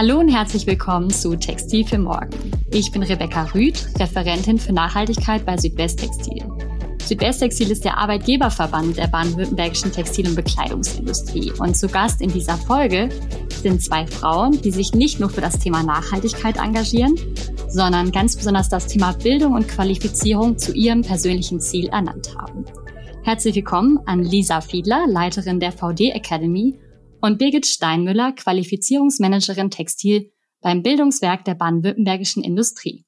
Hallo und herzlich willkommen zu Textil für Morgen. Ich bin Rebecca Rüth, Referentin für Nachhaltigkeit bei Südwesttextil. Südwesttextil ist der Arbeitgeberverband der baden-württembergischen Textil- und Bekleidungsindustrie. Und zu Gast in dieser Folge sind zwei Frauen, die sich nicht nur für das Thema Nachhaltigkeit engagieren, sondern ganz besonders das Thema Bildung und Qualifizierung zu ihrem persönlichen Ziel ernannt haben. Herzlich willkommen an Lisa Fiedler, Leiterin der VD Academy und Birgit Steinmüller, Qualifizierungsmanagerin Textil beim Bildungswerk der baden-württembergischen Industrie.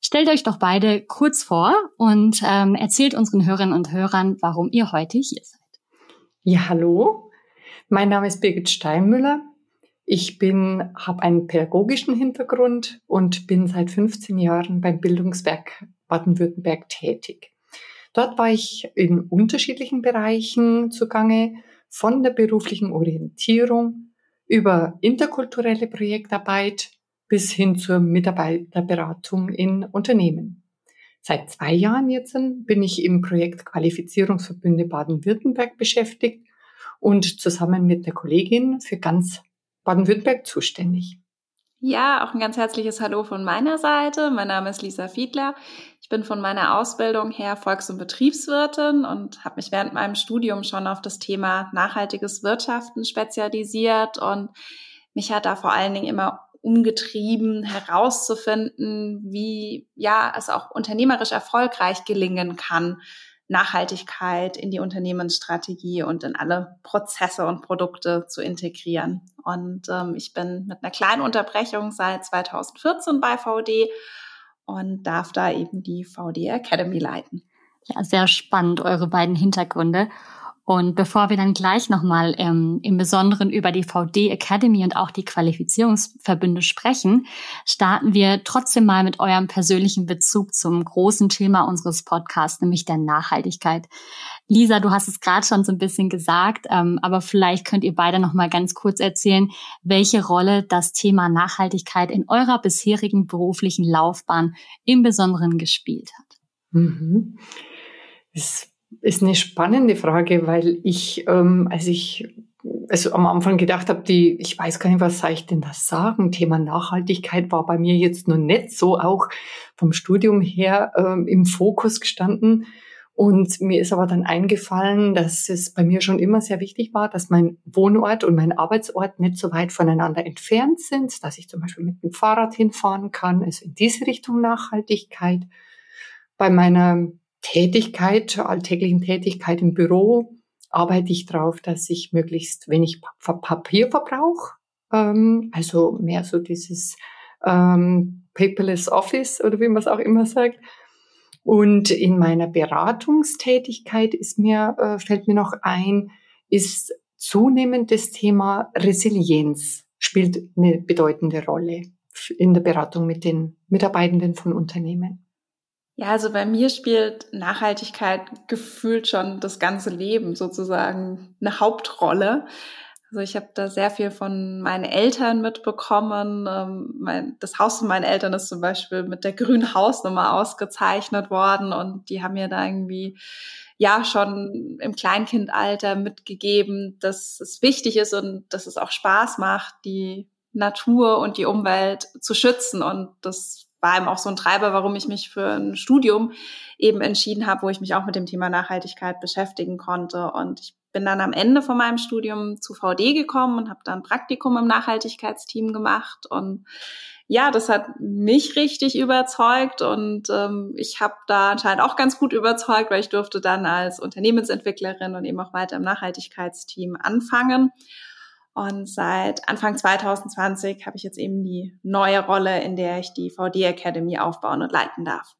Stellt euch doch beide kurz vor und ähm, erzählt unseren Hörerinnen und Hörern, warum ihr heute hier seid. Ja, hallo. Mein Name ist Birgit Steinmüller. Ich bin, habe einen pädagogischen Hintergrund und bin seit 15 Jahren beim Bildungswerk Baden-Württemberg tätig. Dort war ich in unterschiedlichen Bereichen zugange, von der beruflichen Orientierung über interkulturelle Projektarbeit bis hin zur Mitarbeiterberatung in Unternehmen. Seit zwei Jahren jetzt bin ich im Projekt Qualifizierungsverbünde Baden-Württemberg beschäftigt und zusammen mit der Kollegin für ganz Baden-Württemberg zuständig. Ja, auch ein ganz herzliches Hallo von meiner Seite. Mein Name ist Lisa Fiedler. Ich bin von meiner Ausbildung her Volks- und Betriebswirtin und habe mich während meinem Studium schon auf das Thema nachhaltiges Wirtschaften spezialisiert und mich hat da vor allen Dingen immer umgetrieben, herauszufinden, wie ja es auch unternehmerisch erfolgreich gelingen kann, Nachhaltigkeit in die Unternehmensstrategie und in alle Prozesse und Produkte zu integrieren. Und ähm, ich bin mit einer kleinen Unterbrechung seit 2014 bei VD und darf da eben die VD Academy leiten. Ja, sehr spannend, eure beiden Hintergründe. Und bevor wir dann gleich nochmal ähm, im Besonderen über die VD Academy und auch die Qualifizierungsverbünde sprechen, starten wir trotzdem mal mit eurem persönlichen Bezug zum großen Thema unseres Podcasts, nämlich der Nachhaltigkeit. Lisa, du hast es gerade schon so ein bisschen gesagt, ähm, aber vielleicht könnt ihr beide nochmal ganz kurz erzählen, welche Rolle das Thema Nachhaltigkeit in eurer bisherigen beruflichen Laufbahn im Besonderen gespielt hat. Mhm ist eine spannende Frage, weil ich, ähm, als ich also am Anfang gedacht habe, die, ich weiß gar nicht, was soll ich denn da sagen? Thema Nachhaltigkeit war bei mir jetzt noch nicht so auch vom Studium her ähm, im Fokus gestanden. Und mir ist aber dann eingefallen, dass es bei mir schon immer sehr wichtig war, dass mein Wohnort und mein Arbeitsort nicht so weit voneinander entfernt sind, dass ich zum Beispiel mit dem Fahrrad hinfahren kann, also in diese Richtung Nachhaltigkeit. Bei meiner Tätigkeit, alltäglichen Tätigkeit im Büro arbeite ich darauf, dass ich möglichst wenig Papier verbrauche. Ähm, also mehr so dieses ähm, paperless Office oder wie man es auch immer sagt. Und in meiner Beratungstätigkeit ist mir, äh, fällt mir noch ein, ist zunehmend das Thema Resilienz spielt eine bedeutende Rolle in der Beratung mit den Mitarbeitenden von Unternehmen. Ja, also bei mir spielt Nachhaltigkeit gefühlt schon das ganze Leben sozusagen eine Hauptrolle. Also ich habe da sehr viel von meinen Eltern mitbekommen. Ähm, das Haus von meinen Eltern ist zum Beispiel mit der grünen Hausnummer ausgezeichnet worden und die haben mir da irgendwie ja schon im Kleinkindalter mitgegeben, dass es wichtig ist und dass es auch Spaß macht, die Natur und die Umwelt zu schützen und das war eben auch so ein Treiber, warum ich mich für ein Studium eben entschieden habe, wo ich mich auch mit dem Thema Nachhaltigkeit beschäftigen konnte. Und ich bin dann am Ende von meinem Studium zu VD gekommen und habe dann Praktikum im Nachhaltigkeitsteam gemacht. Und ja, das hat mich richtig überzeugt und ähm, ich habe da anscheinend auch ganz gut überzeugt, weil ich durfte dann als Unternehmensentwicklerin und eben auch weiter im Nachhaltigkeitsteam anfangen. Und seit Anfang 2020 habe ich jetzt eben die neue Rolle, in der ich die VD Academy aufbauen und leiten darf.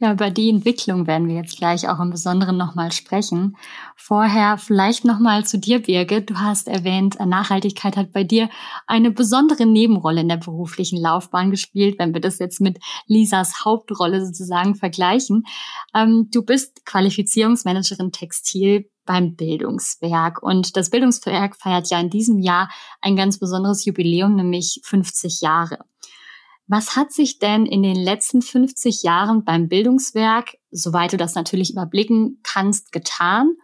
Ja, über die Entwicklung werden wir jetzt gleich auch im Besonderen nochmal sprechen. Vorher vielleicht nochmal zu dir, Birgit. Du hast erwähnt, Nachhaltigkeit hat bei dir eine besondere Nebenrolle in der beruflichen Laufbahn gespielt, wenn wir das jetzt mit Lisas Hauptrolle sozusagen vergleichen. Ähm, du bist Qualifizierungsmanagerin Textil beim Bildungswerk. Und das Bildungswerk feiert ja in diesem Jahr ein ganz besonderes Jubiläum, nämlich 50 Jahre. Was hat sich denn in den letzten 50 Jahren beim Bildungswerk, soweit du das natürlich überblicken kannst, getan?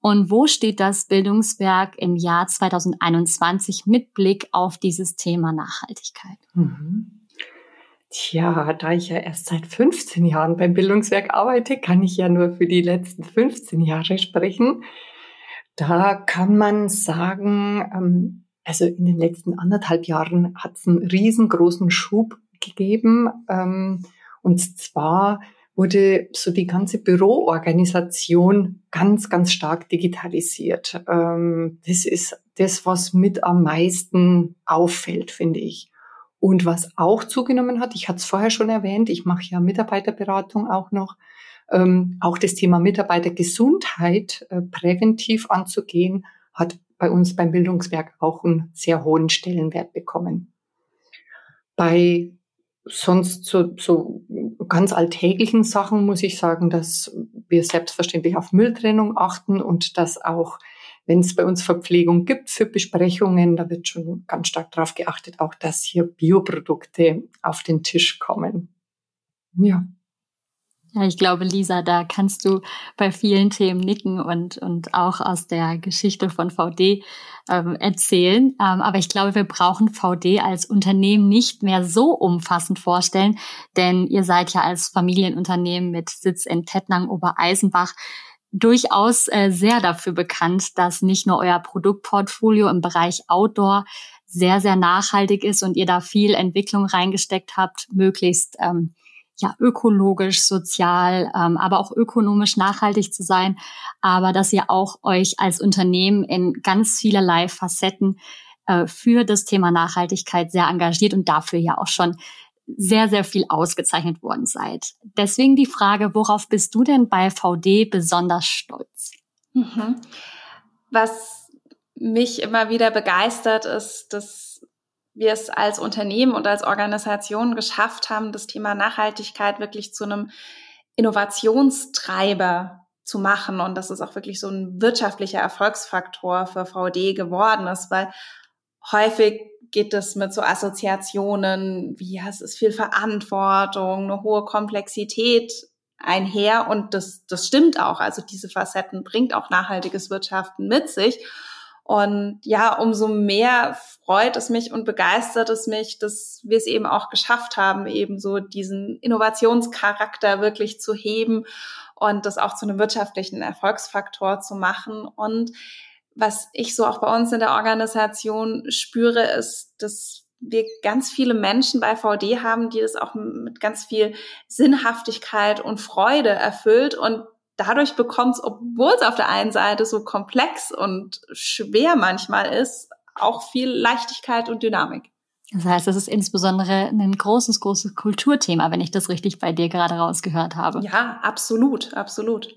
Und wo steht das Bildungswerk im Jahr 2021 mit Blick auf dieses Thema Nachhaltigkeit? Mhm. Tja, da ich ja erst seit 15 Jahren beim Bildungswerk arbeite, kann ich ja nur für die letzten 15 Jahre sprechen. Da kann man sagen, ähm, also in den letzten anderthalb Jahren hat es einen riesengroßen Schub gegeben. Ähm, und zwar wurde so die ganze Büroorganisation ganz, ganz stark digitalisiert. Ähm, das ist das, was mit am meisten auffällt, finde ich. Und was auch zugenommen hat, ich hatte es vorher schon erwähnt, ich mache ja Mitarbeiterberatung auch noch, ähm, auch das Thema Mitarbeitergesundheit äh, präventiv anzugehen, hat bei uns beim Bildungswerk auch einen sehr hohen Stellenwert bekommen. Bei sonst so, so ganz alltäglichen Sachen muss ich sagen, dass wir selbstverständlich auf Mülltrennung achten und dass auch, wenn es bei uns Verpflegung gibt für Besprechungen, da wird schon ganz stark darauf geachtet, auch dass hier Bioprodukte auf den Tisch kommen. Ja. Ja, ich glaube, Lisa, da kannst du bei vielen Themen nicken und, und auch aus der Geschichte von VD ähm, erzählen. Ähm, aber ich glaube, wir brauchen VD als Unternehmen nicht mehr so umfassend vorstellen, denn ihr seid ja als Familienunternehmen mit Sitz in Tettnang Obereisenbach durchaus äh, sehr dafür bekannt, dass nicht nur euer Produktportfolio im Bereich Outdoor sehr, sehr nachhaltig ist und ihr da viel Entwicklung reingesteckt habt, möglichst ähm, ja ökologisch, sozial, ähm, aber auch ökonomisch nachhaltig zu sein, aber dass ihr auch euch als Unternehmen in ganz vielerlei Facetten äh, für das Thema Nachhaltigkeit sehr engagiert und dafür ja auch schon sehr, sehr viel ausgezeichnet worden seid. Deswegen die Frage, worauf bist du denn bei VD besonders stolz? Mhm. Was mich immer wieder begeistert, ist, dass wir es als Unternehmen und als Organisation geschafft haben, das Thema Nachhaltigkeit wirklich zu einem Innovationstreiber zu machen und dass es auch wirklich so ein wirtschaftlicher Erfolgsfaktor für VD geworden ist, weil häufig geht es mit so Assoziationen wie ja, es ist viel Verantwortung, eine hohe Komplexität einher und das, das stimmt auch. Also diese Facetten bringt auch nachhaltiges Wirtschaften mit sich. Und ja, umso mehr freut es mich und begeistert es mich, dass wir es eben auch geschafft haben, eben so diesen Innovationscharakter wirklich zu heben und das auch zu einem wirtschaftlichen Erfolgsfaktor zu machen. Und was ich so auch bei uns in der Organisation spüre, ist, dass wir ganz viele Menschen bei VD haben, die das auch mit ganz viel Sinnhaftigkeit und Freude erfüllt und dadurch bekommt es, obwohl es auf der einen Seite so komplex und schwer manchmal ist, auch viel Leichtigkeit und Dynamik. Das heißt, es ist insbesondere ein großes, großes Kulturthema, wenn ich das richtig bei dir gerade rausgehört habe. Ja, absolut, absolut.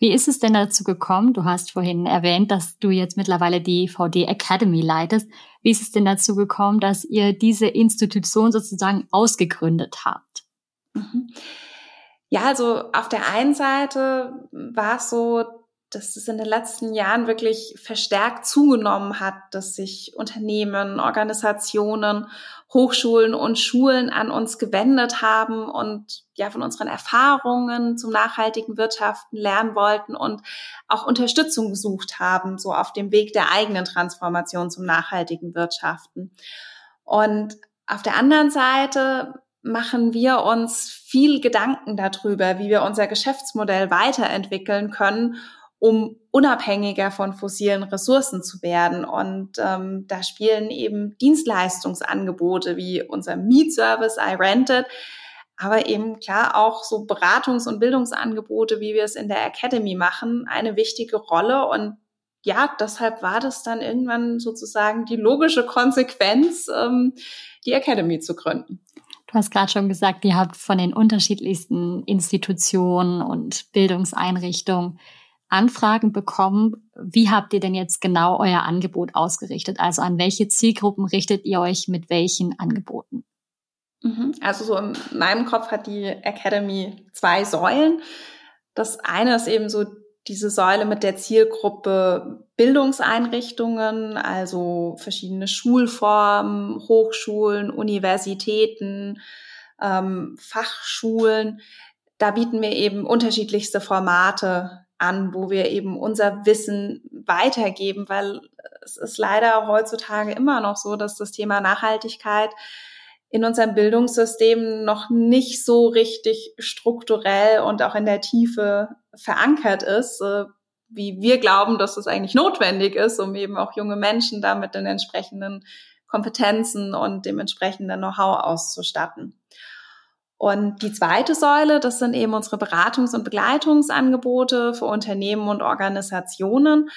Wie ist es denn dazu gekommen? Du hast vorhin erwähnt, dass du jetzt mittlerweile die VD Academy leitest. Wie ist es denn dazu gekommen, dass ihr diese Institution sozusagen ausgegründet habt? Mhm. Ja, also auf der einen Seite war es so, dass es in den letzten Jahren wirklich verstärkt zugenommen hat, dass sich Unternehmen, Organisationen, Hochschulen und Schulen an uns gewendet haben und ja von unseren Erfahrungen zum nachhaltigen Wirtschaften lernen wollten und auch Unterstützung gesucht haben, so auf dem Weg der eigenen Transformation zum nachhaltigen Wirtschaften. Und auf der anderen Seite machen wir uns viel Gedanken darüber, wie wir unser Geschäftsmodell weiterentwickeln können, um unabhängiger von fossilen Ressourcen zu werden. Und ähm, da spielen eben Dienstleistungsangebote wie unser Meet-Service iRented, aber eben klar auch so Beratungs- und Bildungsangebote, wie wir es in der Academy machen, eine wichtige Rolle. Und ja, deshalb war das dann irgendwann sozusagen die logische Konsequenz, ähm, die Academy zu gründen. Du hast gerade schon gesagt, ihr habt von den unterschiedlichsten Institutionen und Bildungseinrichtungen Anfragen bekommen. Wie habt ihr denn jetzt genau euer Angebot ausgerichtet? Also an welche Zielgruppen richtet ihr euch mit welchen Angeboten? Mhm. Also so in meinem Kopf hat die Academy zwei Säulen. Das eine ist eben so diese Säule mit der Zielgruppe Bildungseinrichtungen, also verschiedene Schulformen, Hochschulen, Universitäten, ähm, Fachschulen. Da bieten wir eben unterschiedlichste Formate an, wo wir eben unser Wissen weitergeben, weil es ist leider heutzutage immer noch so, dass das Thema Nachhaltigkeit in unserem Bildungssystem noch nicht so richtig strukturell und auch in der Tiefe verankert ist, äh, wie wir glauben, dass es eigentlich notwendig ist, um eben auch junge Menschen damit den entsprechenden Kompetenzen und dem entsprechenden Know-how auszustatten. Und die zweite Säule, das sind eben unsere Beratungs- und Begleitungsangebote für Unternehmen und Organisationen.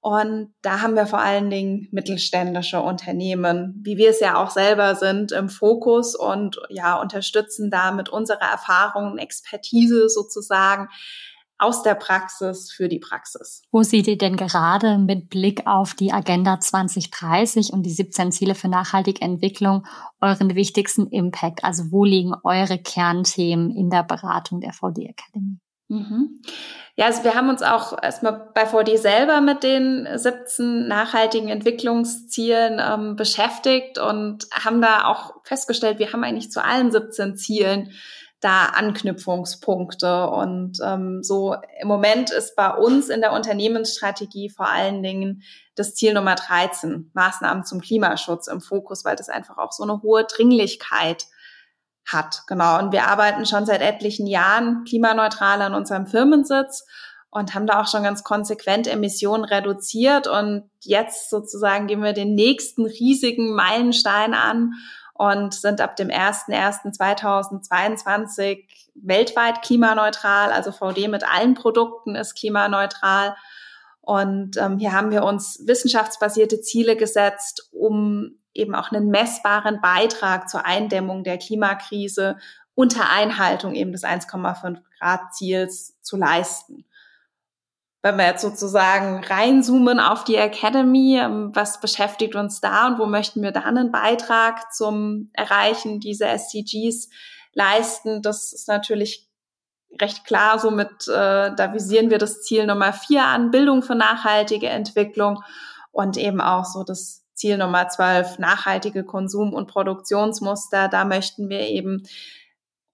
Und da haben wir vor allen Dingen mittelständische Unternehmen, wie wir es ja auch selber sind, im Fokus und ja, unterstützen da mit unserer Erfahrung und Expertise sozusagen aus der Praxis für die Praxis. Wo seht ihr denn gerade mit Blick auf die Agenda 2030 und die 17 Ziele für nachhaltige Entwicklung euren wichtigsten Impact? Also wo liegen eure Kernthemen in der Beratung der VD Academy? Mhm. Ja, also wir haben uns auch erstmal bei VD selber mit den 17 nachhaltigen Entwicklungszielen ähm, beschäftigt und haben da auch festgestellt, wir haben eigentlich zu allen 17 Zielen da Anknüpfungspunkte. Und ähm, so im Moment ist bei uns in der Unternehmensstrategie vor allen Dingen das Ziel Nummer 13, Maßnahmen zum Klimaschutz im Fokus, weil das einfach auch so eine hohe Dringlichkeit hat. Genau. Und wir arbeiten schon seit etlichen Jahren klimaneutral an unserem Firmensitz und haben da auch schon ganz konsequent Emissionen reduziert. Und jetzt sozusagen gehen wir den nächsten riesigen Meilenstein an und sind ab dem 01.01.2022 weltweit klimaneutral. Also VD mit allen Produkten ist klimaneutral. Und ähm, hier haben wir uns wissenschaftsbasierte Ziele gesetzt, um eben auch einen messbaren Beitrag zur Eindämmung der Klimakrise unter Einhaltung eben des 1,5 Grad Ziels zu leisten. Wenn wir jetzt sozusagen reinzoomen auf die Academy, ähm, was beschäftigt uns da und wo möchten wir dann einen Beitrag zum Erreichen dieser SDGs leisten, das ist natürlich recht klar. Somit äh, da visieren wir das Ziel Nummer vier an, Bildung für nachhaltige Entwicklung und eben auch so das Ziel Nummer 12, nachhaltige Konsum- und Produktionsmuster. Da möchten wir eben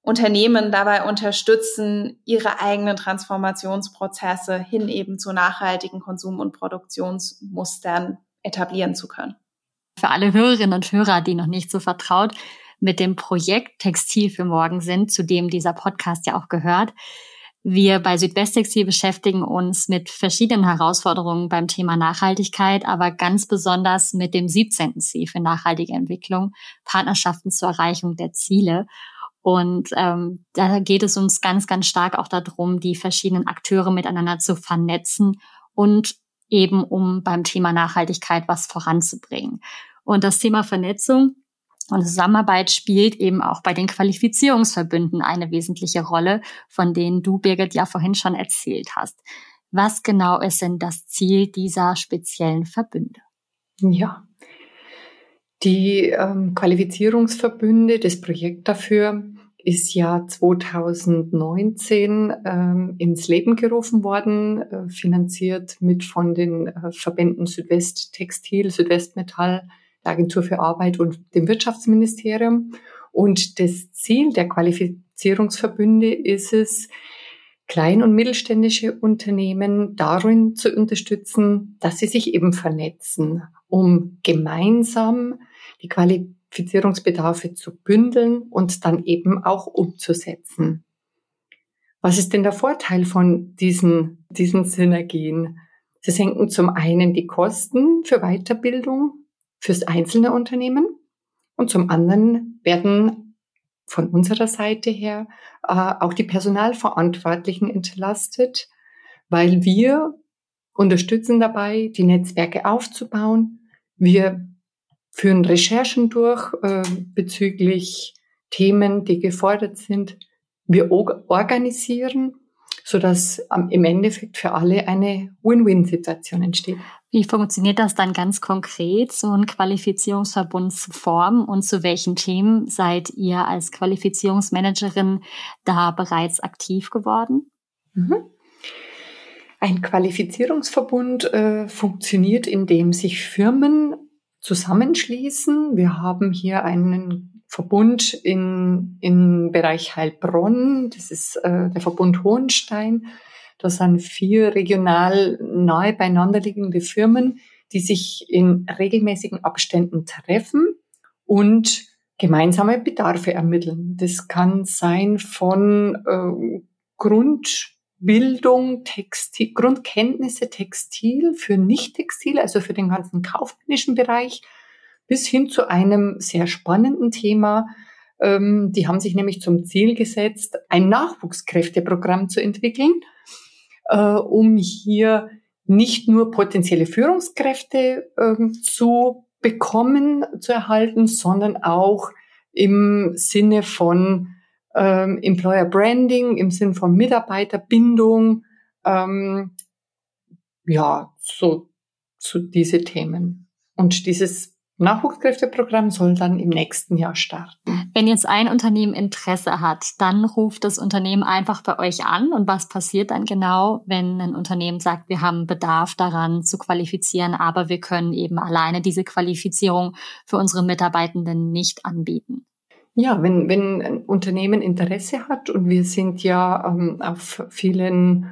Unternehmen dabei unterstützen, ihre eigenen Transformationsprozesse hin eben zu nachhaltigen Konsum- und Produktionsmustern etablieren zu können. Für alle Hörerinnen und Hörer, die noch nicht so vertraut mit dem Projekt Textil für Morgen sind, zu dem dieser Podcast ja auch gehört, wir bei Südwesttextil beschäftigen uns mit verschiedenen Herausforderungen beim Thema Nachhaltigkeit, aber ganz besonders mit dem 17. Ziel für nachhaltige Entwicklung, Partnerschaften zur Erreichung der Ziele. Und ähm, da geht es uns ganz, ganz stark auch darum, die verschiedenen Akteure miteinander zu vernetzen und eben um beim Thema Nachhaltigkeit was voranzubringen. Und das Thema Vernetzung und Zusammenarbeit spielt eben auch bei den Qualifizierungsverbünden eine wesentliche Rolle, von denen du, Birgit, ja vorhin schon erzählt hast. Was genau ist denn das Ziel dieser speziellen Verbünde? Ja, die ähm, Qualifizierungsverbünde, das Projekt dafür ist ja 2019 ähm, ins Leben gerufen worden, äh, finanziert mit von den äh, Verbänden Südwest Textil, Südwestmetall, der Agentur für Arbeit und dem Wirtschaftsministerium. Und das Ziel der Qualifizierungsverbünde ist es, klein- und mittelständische Unternehmen darin zu unterstützen, dass sie sich eben vernetzen, um gemeinsam die Qualifizierungsbedarfe zu bündeln und dann eben auch umzusetzen. Was ist denn der Vorteil von diesen, diesen Synergien? Sie senken zum einen die Kosten für Weiterbildung fürs einzelne Unternehmen und zum anderen werden von unserer Seite her äh, auch die Personalverantwortlichen entlastet, weil wir unterstützen dabei, die Netzwerke aufzubauen. Wir führen Recherchen durch äh, bezüglich Themen, die gefordert sind, wir organisieren, sodass im Endeffekt für alle eine Win-Win-Situation entsteht. Wie funktioniert das dann ganz konkret, so ein Qualifizierungsverbund zu formen und zu welchen Themen seid ihr als Qualifizierungsmanagerin da bereits aktiv geworden? Mhm. Ein Qualifizierungsverbund äh, funktioniert, indem sich Firmen zusammenschließen. Wir haben hier einen Verbund in, im Bereich Heilbronn, das ist äh, der Verbund Hohenstein. Das sind vier regional nahe beieinander liegende Firmen, die sich in regelmäßigen Abständen treffen und gemeinsame Bedarfe ermitteln. Das kann sein von äh, Grund Bildung, Textil, Grundkenntnisse Textil für Nicht-Textil, also für den ganzen kaufmännischen Bereich, bis hin zu einem sehr spannenden Thema. Ähm, die haben sich nämlich zum Ziel gesetzt, ein Nachwuchskräfteprogramm zu entwickeln, äh, um hier nicht nur potenzielle Führungskräfte äh, zu bekommen, zu erhalten, sondern auch im Sinne von ähm, Employer Branding im Sinn von Mitarbeiterbindung, ähm, ja, so, so diese Themen. Und dieses Nachwuchskräfteprogramm soll dann im nächsten Jahr starten. Wenn jetzt ein Unternehmen Interesse hat, dann ruft das Unternehmen einfach bei euch an. Und was passiert dann genau, wenn ein Unternehmen sagt, wir haben Bedarf daran zu qualifizieren, aber wir können eben alleine diese Qualifizierung für unsere Mitarbeitenden nicht anbieten? Ja, wenn, wenn ein Unternehmen Interesse hat und wir sind ja ähm, auf vielen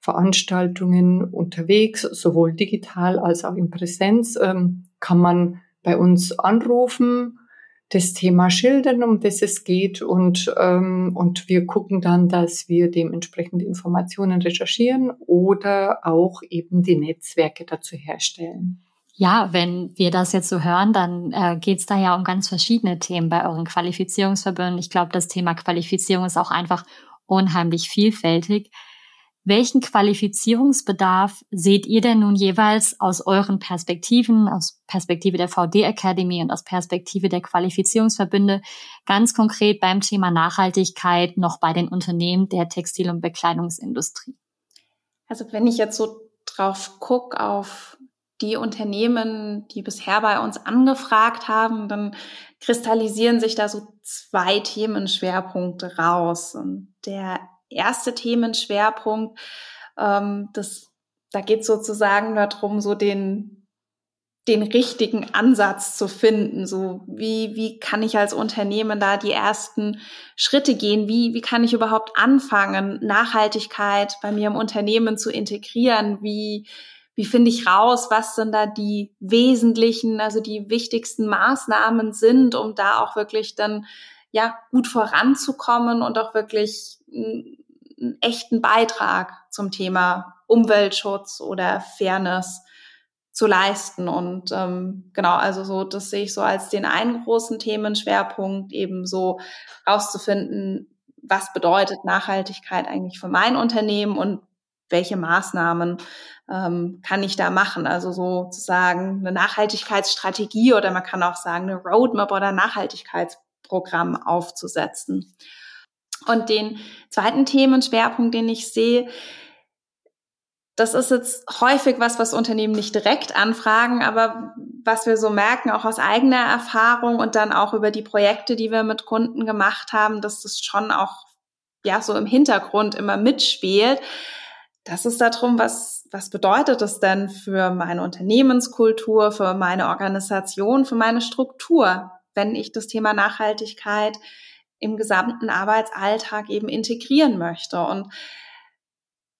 Veranstaltungen unterwegs, sowohl digital als auch in Präsenz, ähm, kann man bei uns anrufen, das Thema schildern, um das es geht und, ähm, und wir gucken dann, dass wir dementsprechend Informationen recherchieren oder auch eben die Netzwerke dazu herstellen. Ja, wenn wir das jetzt so hören, dann äh, geht es da ja um ganz verschiedene Themen bei euren Qualifizierungsverbünden. Ich glaube, das Thema Qualifizierung ist auch einfach unheimlich vielfältig. Welchen Qualifizierungsbedarf seht ihr denn nun jeweils aus euren Perspektiven, aus Perspektive der VD Academy und aus Perspektive der Qualifizierungsverbünde ganz konkret beim Thema Nachhaltigkeit noch bei den Unternehmen der Textil- und Bekleidungsindustrie? Also wenn ich jetzt so drauf gucke auf die Unternehmen, die bisher bei uns angefragt haben, dann kristallisieren sich da so zwei Themenschwerpunkte raus. Und der erste Themenschwerpunkt, ähm, das, da geht sozusagen darum, so den, den richtigen Ansatz zu finden. So wie, wie kann ich als Unternehmen da die ersten Schritte gehen? Wie, wie kann ich überhaupt anfangen, Nachhaltigkeit bei mir im Unternehmen zu integrieren? Wie, wie finde ich raus, was denn da die wesentlichen, also die wichtigsten Maßnahmen sind, um da auch wirklich dann ja gut voranzukommen und auch wirklich einen echten Beitrag zum Thema Umweltschutz oder Fairness zu leisten. Und ähm, genau, also so, das sehe ich so als den einen großen Themenschwerpunkt, eben so rauszufinden, was bedeutet Nachhaltigkeit eigentlich für mein Unternehmen und welche Maßnahmen ähm, kann ich da machen? Also sozusagen eine Nachhaltigkeitsstrategie oder man kann auch sagen, eine Roadmap oder Nachhaltigkeitsprogramm aufzusetzen. Und den zweiten Themenschwerpunkt, den ich sehe, das ist jetzt häufig was, was Unternehmen nicht direkt anfragen, aber was wir so merken, auch aus eigener Erfahrung und dann auch über die Projekte, die wir mit Kunden gemacht haben, dass das schon auch ja so im Hintergrund immer mitspielt. Das ist darum, was was bedeutet das denn für meine Unternehmenskultur, für meine Organisation, für meine Struktur, wenn ich das Thema Nachhaltigkeit im gesamten Arbeitsalltag eben integrieren möchte? Und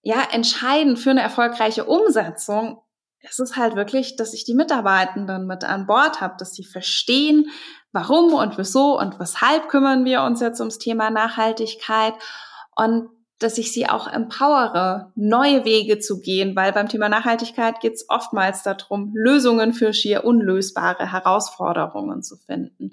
ja, entscheidend für eine erfolgreiche Umsetzung ist es halt wirklich, dass ich die Mitarbeitenden mit an Bord habe, dass sie verstehen, warum und wieso und weshalb kümmern wir uns jetzt ums Thema Nachhaltigkeit und dass ich sie auch empowere, neue Wege zu gehen, weil beim Thema Nachhaltigkeit geht es oftmals darum, Lösungen für schier unlösbare Herausforderungen zu finden.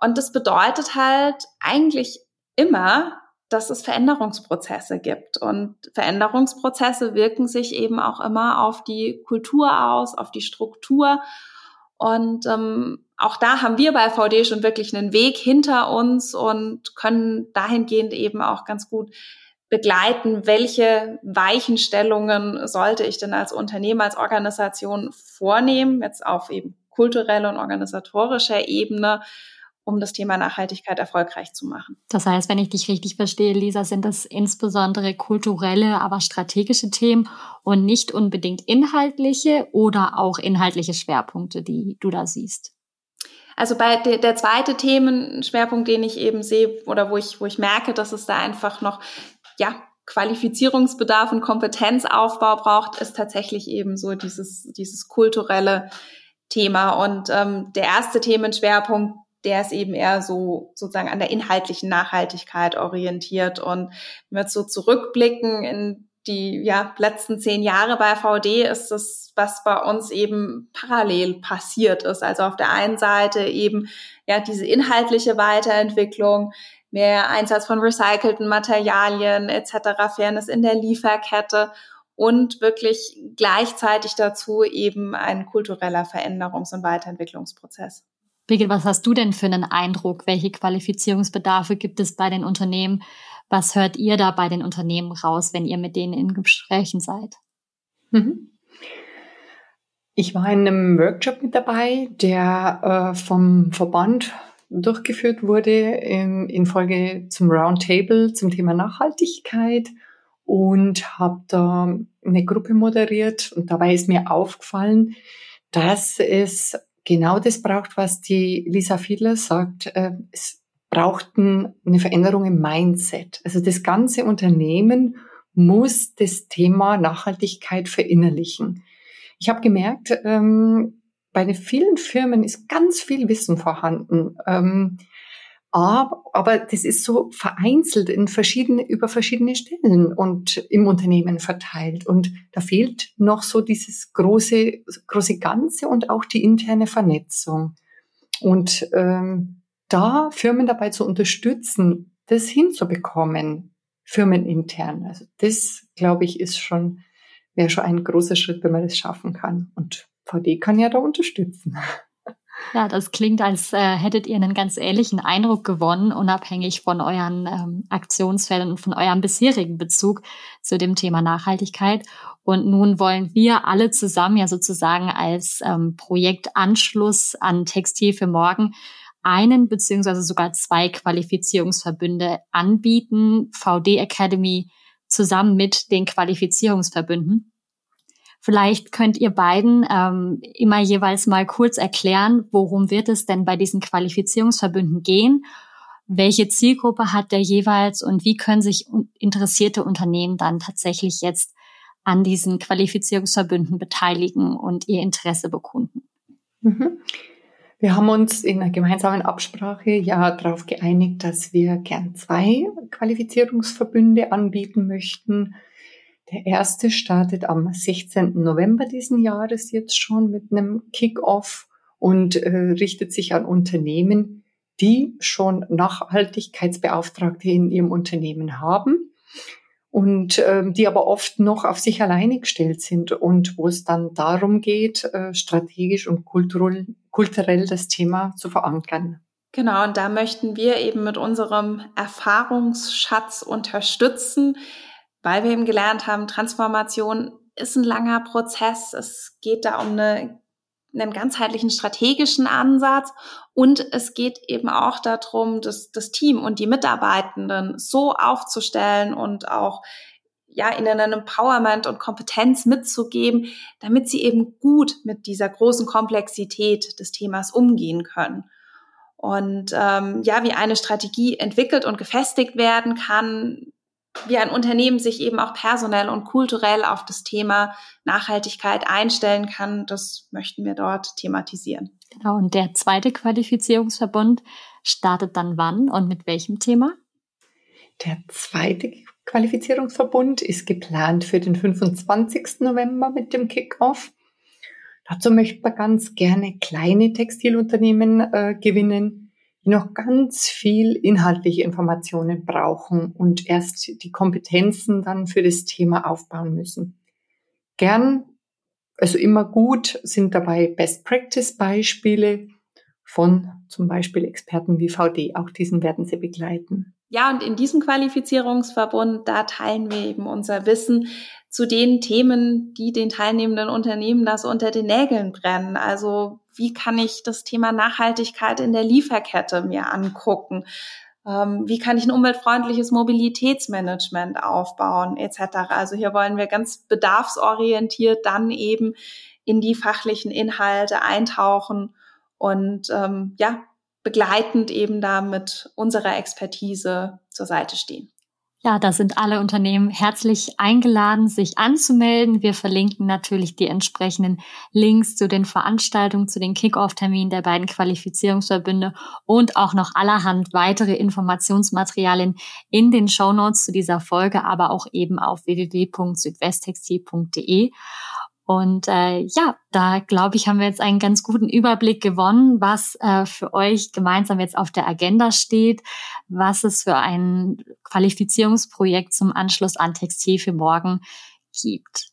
Und das bedeutet halt eigentlich immer, dass es Veränderungsprozesse gibt. Und Veränderungsprozesse wirken sich eben auch immer auf die Kultur aus, auf die Struktur. Und ähm, auch da haben wir bei VD schon wirklich einen Weg hinter uns und können dahingehend eben auch ganz gut begleiten, welche Weichenstellungen sollte ich denn als Unternehmen, als Organisation vornehmen, jetzt auf eben kultureller und organisatorischer Ebene, um das Thema Nachhaltigkeit erfolgreich zu machen. Das heißt, wenn ich dich richtig verstehe, Lisa, sind das insbesondere kulturelle, aber strategische Themen und nicht unbedingt inhaltliche oder auch inhaltliche Schwerpunkte, die du da siehst. Also bei der, der zweite Themenschwerpunkt, den ich eben sehe oder wo ich, wo ich merke, dass es da einfach noch, ja, Qualifizierungsbedarf und Kompetenzaufbau braucht, ist tatsächlich eben so dieses, dieses kulturelle Thema. Und ähm, der erste Themenschwerpunkt, der ist eben eher so sozusagen an der inhaltlichen Nachhaltigkeit orientiert. Und wenn wir jetzt so zurückblicken in die ja, letzten zehn Jahre bei VD ist es, was bei uns eben parallel passiert ist. Also auf der einen Seite eben ja diese inhaltliche Weiterentwicklung, mehr Einsatz von recycelten Materialien etc., Fairness in der Lieferkette und wirklich gleichzeitig dazu eben ein kultureller Veränderungs- und Weiterentwicklungsprozess. Birgit, was hast du denn für einen Eindruck? Welche Qualifizierungsbedarfe gibt es bei den Unternehmen? Was hört ihr da bei den Unternehmen raus, wenn ihr mit denen in Gesprächen seid? Mhm. Ich war in einem Workshop mit dabei, der äh, vom Verband durchgeführt wurde in, Folge zum Roundtable zum Thema Nachhaltigkeit und habe da eine Gruppe moderiert und dabei ist mir aufgefallen, dass es genau das braucht, was die Lisa Fiedler sagt. Äh, es braucht eine Veränderung im Mindset. Also das ganze Unternehmen muss das Thema Nachhaltigkeit verinnerlichen. Ich habe gemerkt, ähm, bei den vielen Firmen ist ganz viel Wissen vorhanden. Ähm, aber, das ist so vereinzelt in verschiedene, über verschiedene Stellen und im Unternehmen verteilt. Und da fehlt noch so dieses große, große Ganze und auch die interne Vernetzung. Und ähm, da Firmen dabei zu unterstützen, das hinzubekommen, firmenintern. Also das, glaube ich, ist schon, wäre schon ein großer Schritt, wenn man das schaffen kann. Und VD kann ja da unterstützen. Ja, das klingt, als äh, hättet ihr einen ganz ähnlichen Eindruck gewonnen, unabhängig von euren ähm, Aktionsfällen und von eurem bisherigen Bezug zu dem Thema Nachhaltigkeit. Und nun wollen wir alle zusammen ja sozusagen als ähm, Projektanschluss an Textil für morgen einen beziehungsweise sogar zwei Qualifizierungsverbünde anbieten, VD Academy zusammen mit den Qualifizierungsverbünden. Vielleicht könnt ihr beiden ähm, immer jeweils mal kurz erklären, worum wird es denn bei diesen Qualifizierungsverbünden gehen? Welche Zielgruppe hat der jeweils und wie können sich interessierte Unternehmen dann tatsächlich jetzt an diesen Qualifizierungsverbünden beteiligen und ihr Interesse bekunden? Mhm. Wir haben uns in einer gemeinsamen Absprache ja darauf geeinigt, dass wir gern zwei Qualifizierungsverbünde anbieten möchten. Der erste startet am 16. November diesen Jahres jetzt schon mit einem Kick-off und äh, richtet sich an Unternehmen, die schon Nachhaltigkeitsbeauftragte in ihrem Unternehmen haben und äh, die aber oft noch auf sich alleine gestellt sind und wo es dann darum geht, äh, strategisch und kulturell, kulturell das Thema zu verankern. Genau, und da möchten wir eben mit unserem Erfahrungsschatz unterstützen, weil wir eben gelernt haben, Transformation ist ein langer Prozess. Es geht da um eine, einen ganzheitlichen strategischen Ansatz und es geht eben auch darum, das, das Team und die Mitarbeitenden so aufzustellen und auch ja, ihnen ein Empowerment und Kompetenz mitzugeben, damit sie eben gut mit dieser großen Komplexität des Themas umgehen können. Und ähm, ja, wie eine Strategie entwickelt und gefestigt werden kann, wie ein Unternehmen sich eben auch personell und kulturell auf das Thema Nachhaltigkeit einstellen kann, das möchten wir dort thematisieren. Genau, und der zweite Qualifizierungsverbund startet dann wann und mit welchem Thema? Der zweite Qualifizierungsverbund ist geplant für den 25. November mit dem Kickoff. Dazu möchte man ganz gerne kleine Textilunternehmen äh, gewinnen, die noch ganz viel inhaltliche Informationen brauchen und erst die Kompetenzen dann für das Thema aufbauen müssen. Gern, also immer gut, sind dabei Best Practice Beispiele von zum Beispiel Experten wie VD. Auch diesen werden sie begleiten. Ja, und in diesem Qualifizierungsverbund, da teilen wir eben unser Wissen zu den Themen, die den teilnehmenden Unternehmen das unter den Nägeln brennen. Also wie kann ich das Thema Nachhaltigkeit in der Lieferkette mir angucken? Ähm, wie kann ich ein umweltfreundliches Mobilitätsmanagement aufbauen, etc. Also hier wollen wir ganz bedarfsorientiert dann eben in die fachlichen Inhalte eintauchen und ähm, ja, begleitend eben da mit unserer Expertise zur Seite stehen. Ja, da sind alle Unternehmen herzlich eingeladen, sich anzumelden. Wir verlinken natürlich die entsprechenden Links zu den Veranstaltungen, zu den Kick-Off-Terminen der beiden Qualifizierungsverbünde und auch noch allerhand weitere Informationsmaterialien in den Show Notes zu dieser Folge, aber auch eben auf www.südwesttextil.de. Und äh, ja, da glaube ich, haben wir jetzt einen ganz guten Überblick gewonnen, was äh, für euch gemeinsam jetzt auf der Agenda steht, was es für ein Qualifizierungsprojekt zum Anschluss an Textil für morgen gibt.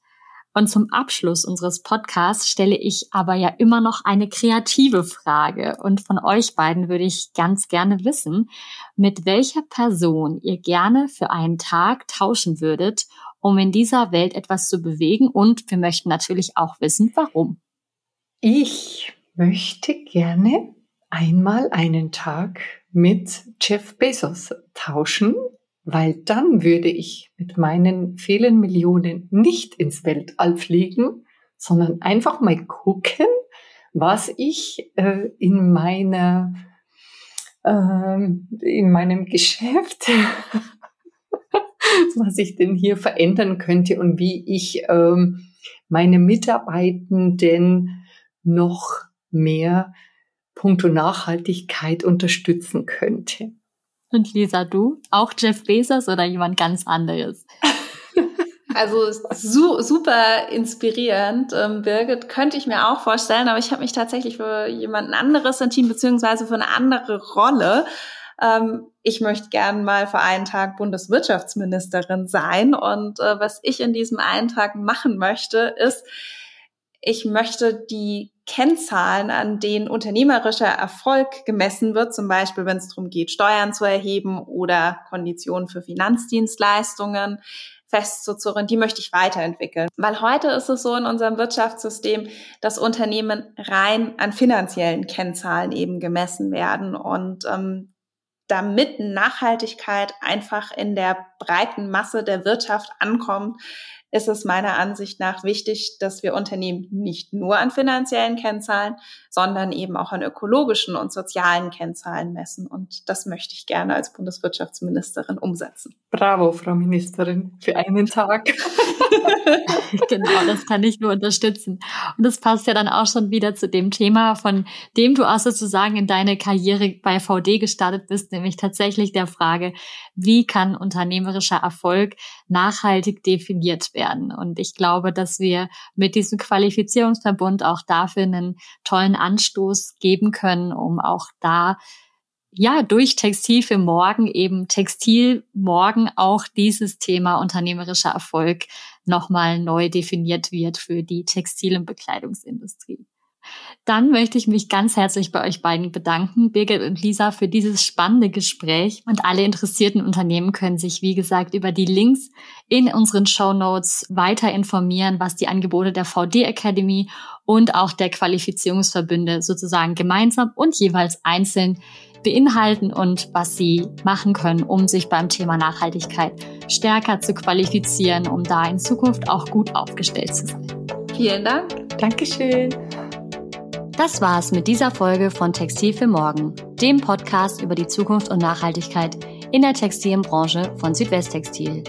Und zum Abschluss unseres Podcasts stelle ich aber ja immer noch eine kreative Frage. Und von euch beiden würde ich ganz gerne wissen, mit welcher Person ihr gerne für einen Tag tauschen würdet, um in dieser Welt etwas zu bewegen. Und wir möchten natürlich auch wissen, warum. Ich möchte gerne einmal einen Tag mit Jeff Bezos tauschen, weil dann würde ich mit meinen vielen Millionen nicht ins Weltall fliegen, sondern einfach mal gucken, was ich äh, in meiner äh, in meinem Geschäft was ich denn hier verändern könnte und wie ich ähm, meine Mitarbeitenden noch mehr puncto Nachhaltigkeit unterstützen könnte. Und Lisa, du? Auch Jeff Bezos oder jemand ganz anderes? Also su super inspirierend, ähm, Birgit, könnte ich mir auch vorstellen, aber ich habe mich tatsächlich für jemanden anderes entschieden, beziehungsweise für eine andere Rolle ähm, ich möchte gern mal für einen Tag Bundeswirtschaftsministerin sein. Und äh, was ich in diesem einen Tag machen möchte, ist, ich möchte die Kennzahlen, an denen unternehmerischer Erfolg gemessen wird, zum Beispiel wenn es darum geht, Steuern zu erheben oder Konditionen für Finanzdienstleistungen festzuzurren, die möchte ich weiterentwickeln. Weil heute ist es so in unserem Wirtschaftssystem, dass Unternehmen rein an finanziellen Kennzahlen eben gemessen werden. Und ähm, damit Nachhaltigkeit einfach in der breiten Masse der Wirtschaft ankommt, ist es meiner Ansicht nach wichtig, dass wir Unternehmen nicht nur an finanziellen Kennzahlen, sondern eben auch an ökologischen und sozialen Kennzahlen messen. Und das möchte ich gerne als Bundeswirtschaftsministerin umsetzen. Bravo, Frau Ministerin, für einen Tag. genau, das kann ich nur unterstützen. Und das passt ja dann auch schon wieder zu dem Thema, von dem du auch sozusagen in deine Karriere bei VD gestartet bist, nämlich tatsächlich der Frage, wie kann unternehmerischer Erfolg nachhaltig definiert werden? Und ich glaube, dass wir mit diesem Qualifizierungsverbund auch dafür einen tollen Anstoß geben können, um auch da ja, durch Textil für morgen eben Textil morgen auch dieses Thema unternehmerischer Erfolg nochmal neu definiert wird für die Textil- und Bekleidungsindustrie. Dann möchte ich mich ganz herzlich bei euch beiden bedanken, Birgit und Lisa, für dieses spannende Gespräch. Und alle interessierten Unternehmen können sich, wie gesagt, über die Links in unseren Show Notes weiter informieren, was die Angebote der VD Academy und auch der Qualifizierungsverbünde sozusagen gemeinsam und jeweils einzeln beinhalten und was sie machen können, um sich beim Thema Nachhaltigkeit stärker zu qualifizieren, um da in Zukunft auch gut aufgestellt zu sein. Vielen Dank. Dankeschön. Das war's mit dieser Folge von Textil für Morgen, dem Podcast über die Zukunft und Nachhaltigkeit in der Textilbranche von Südwesttextil.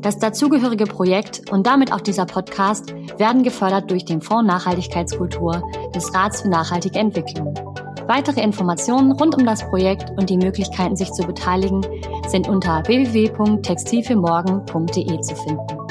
Das dazugehörige Projekt und damit auch dieser Podcast werden gefördert durch den Fonds Nachhaltigkeitskultur des Rats für nachhaltige Entwicklung. Weitere Informationen rund um das Projekt und die Möglichkeiten, sich zu beteiligen, sind unter www.textilfürmorgen.de zu finden.